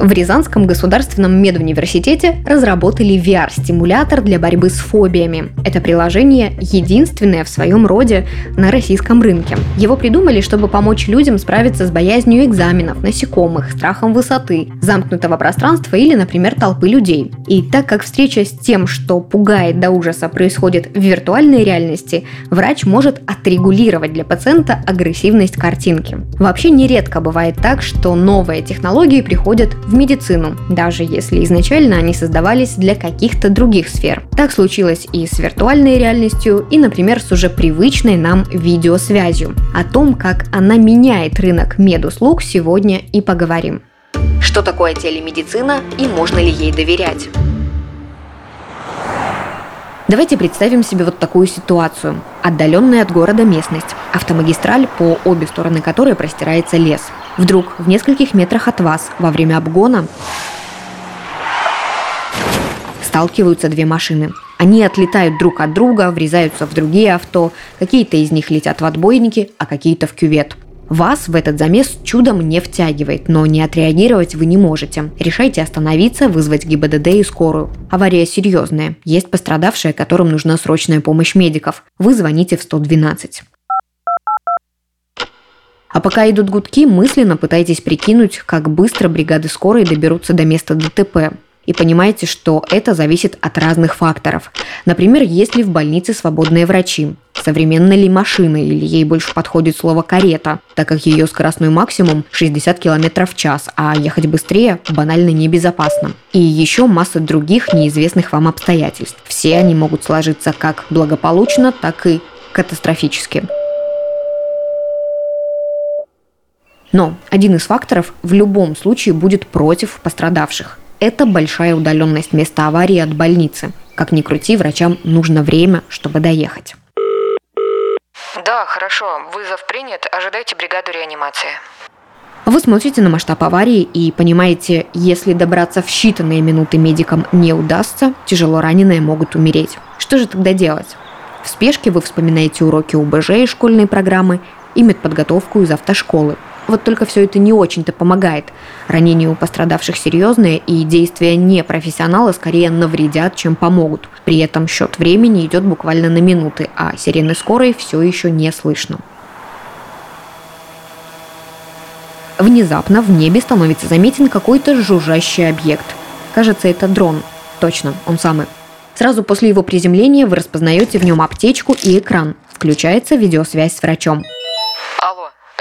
В Рязанском государственном медуниверситете разработали VR-стимулятор для борьбы с фобиями. Это приложение единственное в своем роде на российском рынке. Его придумали, чтобы помочь людям справиться с боязнью экзаменов, насекомых, страхом высоты, замкнутого пространства или, например, толпы людей. И так как встреча с тем, что пугает до ужаса, происходит в виртуальной реальности, врач может отрегулировать для пациента агрессивность картинки. Вообще нередко бывает так, что новые технологии приходят в медицину, даже если изначально они создавались для каких-то других сфер. Так случилось и с виртуальной реальностью, и, например, с уже привычной нам видеосвязью. О том, как она меняет рынок медуслуг, сегодня и поговорим. Что такое телемедицина и можно ли ей доверять? Давайте представим себе вот такую ситуацию. Отдаленная от города местность. Автомагистраль, по обе стороны которой простирается лес. Вдруг в нескольких метрах от вас во время обгона сталкиваются две машины. Они отлетают друг от друга, врезаются в другие авто, какие-то из них летят в отбойники, а какие-то в кювет. Вас в этот замес чудом не втягивает, но не отреагировать вы не можете. Решайте остановиться, вызвать ГИБДД и скорую. Авария серьезная. Есть пострадавшие, которым нужна срочная помощь медиков. Вы звоните в 112. А пока идут гудки, мысленно пытайтесь прикинуть, как быстро бригады скорой доберутся до места ДТП и понимаете, что это зависит от разных факторов. Например, есть ли в больнице свободные врачи, современна ли машина или ей больше подходит слово «карета», так как ее скоростной максимум 60 км в час, а ехать быстрее банально небезопасно. И еще масса других неизвестных вам обстоятельств. Все они могут сложиться как благополучно, так и катастрофически. Но один из факторов в любом случае будет против пострадавших. Это большая удаленность места аварии от больницы. Как ни крути, врачам нужно время, чтобы доехать. Да, хорошо. Вызов принят. Ожидайте бригаду реанимации. Вы смотрите на масштаб аварии и понимаете, если добраться в считанные минуты медикам не удастся, тяжело раненые могут умереть. Что же тогда делать? В спешке вы вспоминаете уроки УБЖ и школьной программы и медподготовку из автошколы – вот только все это не очень-то помогает. Ранения у пострадавших серьезные, и действия непрофессионала скорее навредят, чем помогут. При этом счет времени идет буквально на минуты, а сирены скорой все еще не слышно. Внезапно в небе становится заметен какой-то жужжащий объект. Кажется, это дрон. Точно, он самый. Сразу после его приземления вы распознаете в нем аптечку и экран. Включается видеосвязь с врачом.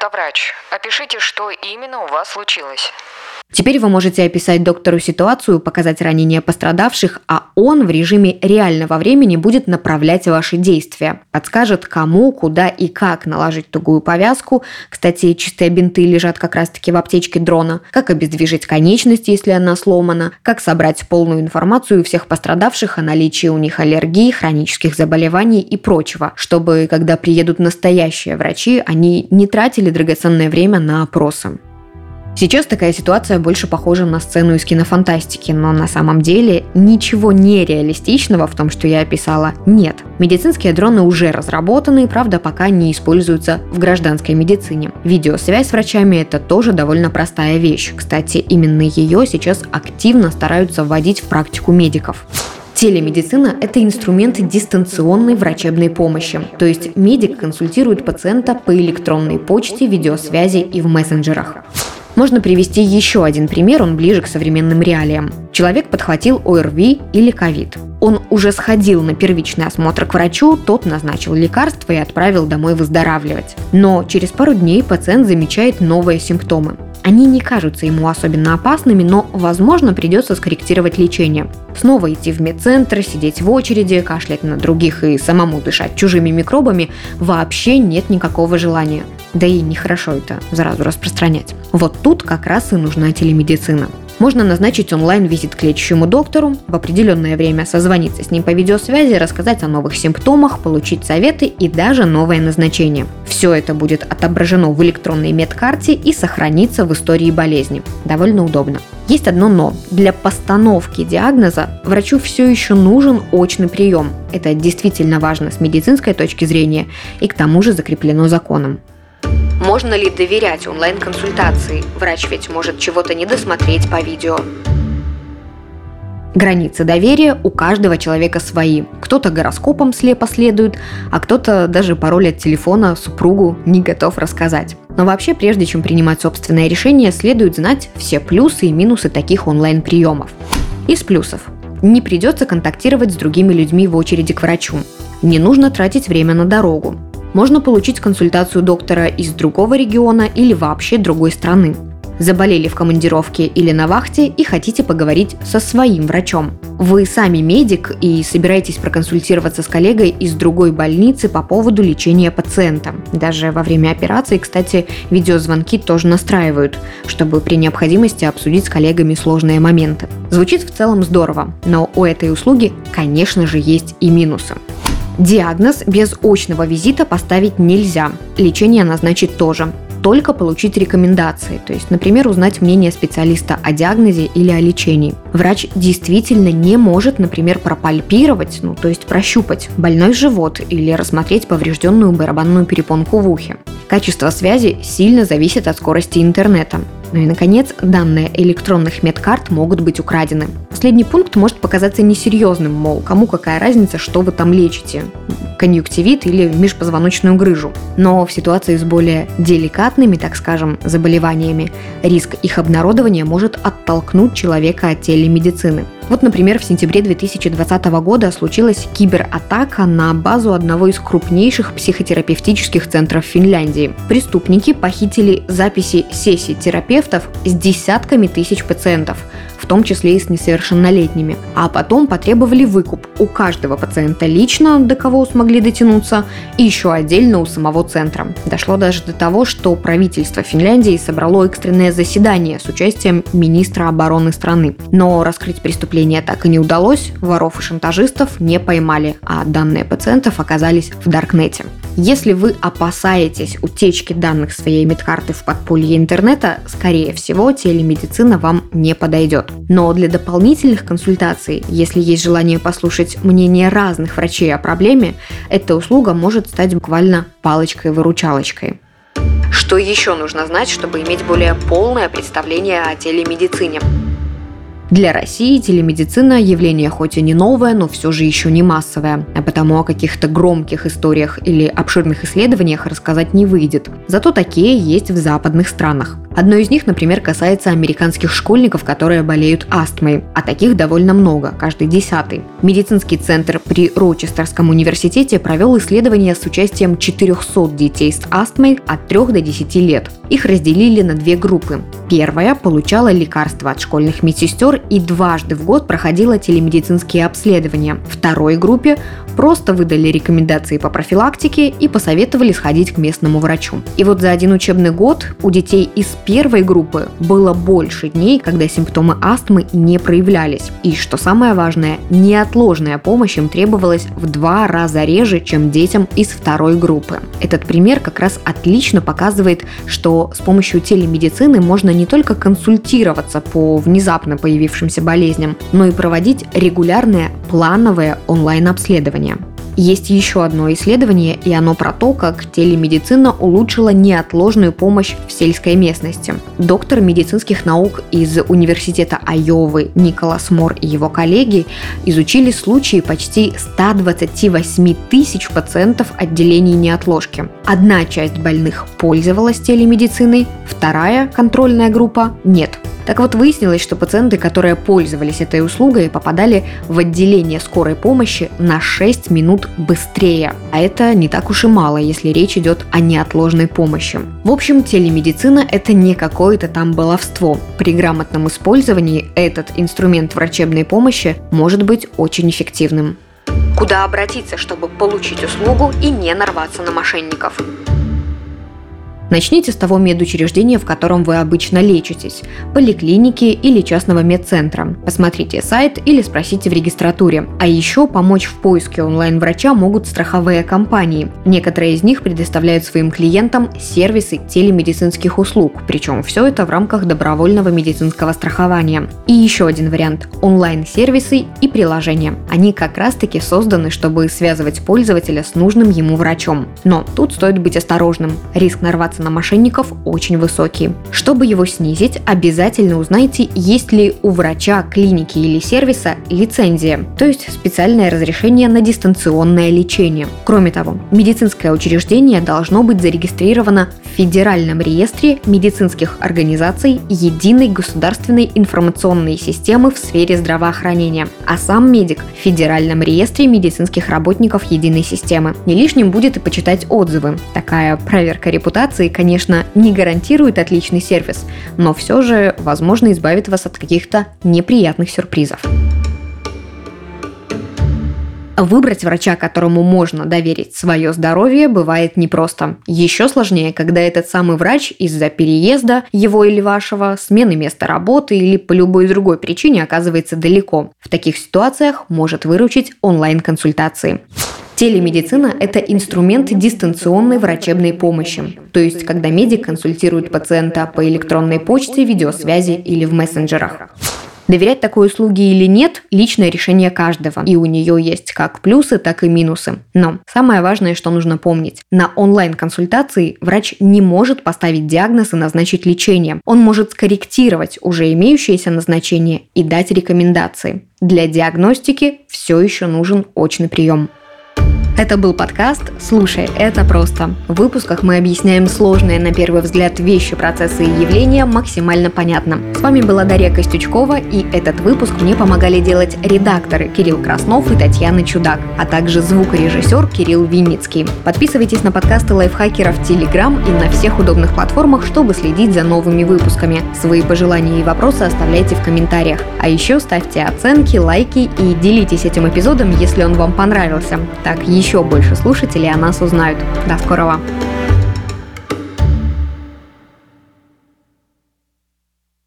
Это врач. Опишите, что именно у вас случилось. Теперь вы можете описать доктору ситуацию, показать ранения пострадавших, а он в режиме реального времени будет направлять ваши действия. Подскажет, кому, куда и как наложить тугую повязку. Кстати, чистые бинты лежат как раз-таки в аптечке дрона. Как обездвижить конечность, если она сломана. Как собрать полную информацию всех пострадавших о наличии у них аллергии, хронических заболеваний и прочего. Чтобы, когда приедут настоящие врачи, они не тратили драгоценное время на опросы. Сейчас такая ситуация больше похожа на сцену из кинофантастики, но на самом деле ничего нереалистичного в том, что я описала, нет. Медицинские дроны уже разработаны, правда, пока не используются в гражданской медицине. Видеосвязь с врачами – это тоже довольно простая вещь. Кстати, именно ее сейчас активно стараются вводить в практику медиков. Телемедицина – это инструмент дистанционной врачебной помощи. То есть медик консультирует пациента по электронной почте, видеосвязи и в мессенджерах. Можно привести еще один пример, он ближе к современным реалиям. Человек подхватил ОРВИ или ковид. Он уже сходил на первичный осмотр к врачу, тот назначил лекарства и отправил домой выздоравливать. Но через пару дней пациент замечает новые симптомы. Они не кажутся ему особенно опасными, но, возможно, придется скорректировать лечение. Снова идти в медцентр, сидеть в очереди, кашлять на других и самому дышать чужими микробами вообще нет никакого желания. Да и нехорошо это заразу распространять. Вот тут как раз и нужна телемедицина. Можно назначить онлайн-визит к лечащему доктору, в определенное время созвониться с ним по видеосвязи, рассказать о новых симптомах, получить советы и даже новое назначение. Все это будет отображено в электронной медкарте и сохранится в истории болезни. Довольно удобно. Есть одно но. Для постановки диагноза врачу все еще нужен очный прием. Это действительно важно с медицинской точки зрения и к тому же закреплено законом. Можно ли доверять онлайн-консультации? Врач ведь может чего-то не досмотреть по видео. Границы доверия у каждого человека свои. Кто-то гороскопом слепо следует, а кто-то даже пароль от телефона супругу не готов рассказать. Но вообще, прежде чем принимать собственное решение, следует знать все плюсы и минусы таких онлайн-приемов. Из плюсов. Не придется контактировать с другими людьми в очереди к врачу. Не нужно тратить время на дорогу. Можно получить консультацию доктора из другого региона или вообще другой страны. Заболели в командировке или на вахте и хотите поговорить со своим врачом. Вы сами медик и собираетесь проконсультироваться с коллегой из другой больницы по поводу лечения пациента. Даже во время операции, кстати, видеозвонки тоже настраивают, чтобы при необходимости обсудить с коллегами сложные моменты. Звучит в целом здорово, но у этой услуги, конечно же, есть и минусы. Диагноз без очного визита поставить нельзя. Лечение назначить тоже только получить рекомендации, то есть, например, узнать мнение специалиста о диагнозе или о лечении. Врач действительно не может, например, пропальпировать, ну то есть прощупать больной живот или рассмотреть поврежденную барабанную перепонку в ухе. Качество связи сильно зависит от скорости интернета. Ну и, наконец, данные электронных медкарт могут быть украдены. Последний пункт может показаться несерьезным, мол, кому какая разница, что вы там лечите конъюнктивит или межпозвоночную грыжу. Но в ситуации с более деликатными, так скажем, заболеваниями, риск их обнародования может оттолкнуть человека от телемедицины. Вот, например, в сентябре 2020 года случилась кибератака на базу одного из крупнейших психотерапевтических центров Финляндии. Преступники похитили записи сессий терапевтов с десятками тысяч пациентов – том числе и с несовершеннолетними. А потом потребовали выкуп у каждого пациента лично, до кого смогли дотянуться, и еще отдельно у самого центра. Дошло даже до того, что правительство Финляндии собрало экстренное заседание с участием министра обороны страны. Но раскрыть преступление так и не удалось, воров и шантажистов не поймали, а данные пациентов оказались в Даркнете. Если вы опасаетесь утечки данных своей медкарты в подполье интернета, скорее всего, телемедицина вам не подойдет. Но для дополнительных консультаций, если есть желание послушать мнение разных врачей о проблеме, эта услуга может стать буквально палочкой-выручалочкой. Что еще нужно знать, чтобы иметь более полное представление о телемедицине? Для России телемедицина явление хоть и не новое, но все же еще не массовое, а потому о каких-то громких историях или обширных исследованиях рассказать не выйдет. Зато такие есть в западных странах. Одно из них, например, касается американских школьников, которые болеют астмой, а таких довольно много, каждый десятый. Медицинский центр при Рочестерском университете провел исследование с участием 400 детей с астмой от 3 до 10 лет. Их разделили на две группы. Первая получала лекарства от школьных медсестер и дважды в год проходила телемедицинские обследования. Второй группе просто выдали рекомендации по профилактике и посоветовали сходить к местному врачу. И вот за один учебный год у детей из первой группы было больше дней, когда симптомы астмы не проявлялись. И, что самое важное, неотложная помощь им требовалась в два раза реже, чем детям из второй группы. Этот пример как раз отлично показывает, что с помощью телемедицины можно не только консультироваться по внезапно появившимся болезням, но и проводить регулярные плановые онлайн-обследования. Есть еще одно исследование, и оно про то, как телемедицина улучшила неотложную помощь в сельской местности. Доктор медицинских наук из Университета Айовы Николас Мор и его коллеги изучили случаи почти 128 тысяч пациентов отделений неотложки. Одна часть больных пользовалась телемедициной, вторая, контрольная группа, нет. Так вот, выяснилось, что пациенты, которые пользовались этой услугой, попадали в отделение скорой помощи на 6 минут быстрее. А это не так уж и мало, если речь идет о неотложной помощи. В общем, телемедицина – это не какое-то там баловство. При грамотном использовании этот инструмент врачебной помощи может быть очень эффективным. Куда обратиться, чтобы получить услугу и не нарваться на мошенников? Начните с того медучреждения, в котором вы обычно лечитесь, поликлиники или частного медцентра. Посмотрите сайт или спросите в регистратуре. А еще помочь в поиске онлайн-врача могут страховые компании. Некоторые из них предоставляют своим клиентам сервисы телемедицинских услуг, причем все это в рамках добровольного медицинского страхования. И еще один вариант – онлайн-сервисы и приложения. Они как раз-таки созданы, чтобы связывать пользователя с нужным ему врачом. Но тут стоит быть осторожным. Риск нарваться на мошенников очень высокий. Чтобы его снизить, обязательно узнайте, есть ли у врача, клиники или сервиса лицензия, то есть специальное разрешение на дистанционное лечение. Кроме того, медицинское учреждение должно быть зарегистрировано в Федеральном реестре медицинских организаций Единой государственной информационной системы в сфере здравоохранения, а сам медик в Федеральном реестре медицинских работников единой системы. Не лишним будет и почитать отзывы. Такая проверка репутации, конечно, не гарантирует отличный сервис, но все же, возможно, избавит вас от каких-то неприятных сюрпризов. Выбрать врача, которому можно доверить свое здоровье, бывает непросто. Еще сложнее, когда этот самый врач из-за переезда, его или вашего, смены места работы или по любой другой причине оказывается далеко. В таких ситуациях может выручить онлайн-консультации. Телемедицина – это инструмент дистанционной врачебной помощи. То есть, когда медик консультирует пациента по электронной почте, видеосвязи или в мессенджерах. Доверять такой услуге или нет – личное решение каждого. И у нее есть как плюсы, так и минусы. Но самое важное, что нужно помнить. На онлайн-консультации врач не может поставить диагноз и назначить лечение. Он может скорректировать уже имеющееся назначение и дать рекомендации. Для диагностики все еще нужен очный прием. Это был подкаст «Слушай, это просто». В выпусках мы объясняем сложные на первый взгляд вещи, процессы и явления максимально понятно. С вами была Дарья Костючкова, и этот выпуск мне помогали делать редакторы Кирилл Краснов и Татьяна Чудак, а также звукорежиссер Кирилл Винницкий. Подписывайтесь на подкасты лайфхакеров в Телеграм и на всех удобных платформах, чтобы следить за новыми выпусками. Свои пожелания и вопросы оставляйте в комментариях. А еще ставьте оценки, лайки и делитесь этим эпизодом, если он вам понравился. Так еще больше слушателей о нас узнают. До скорого!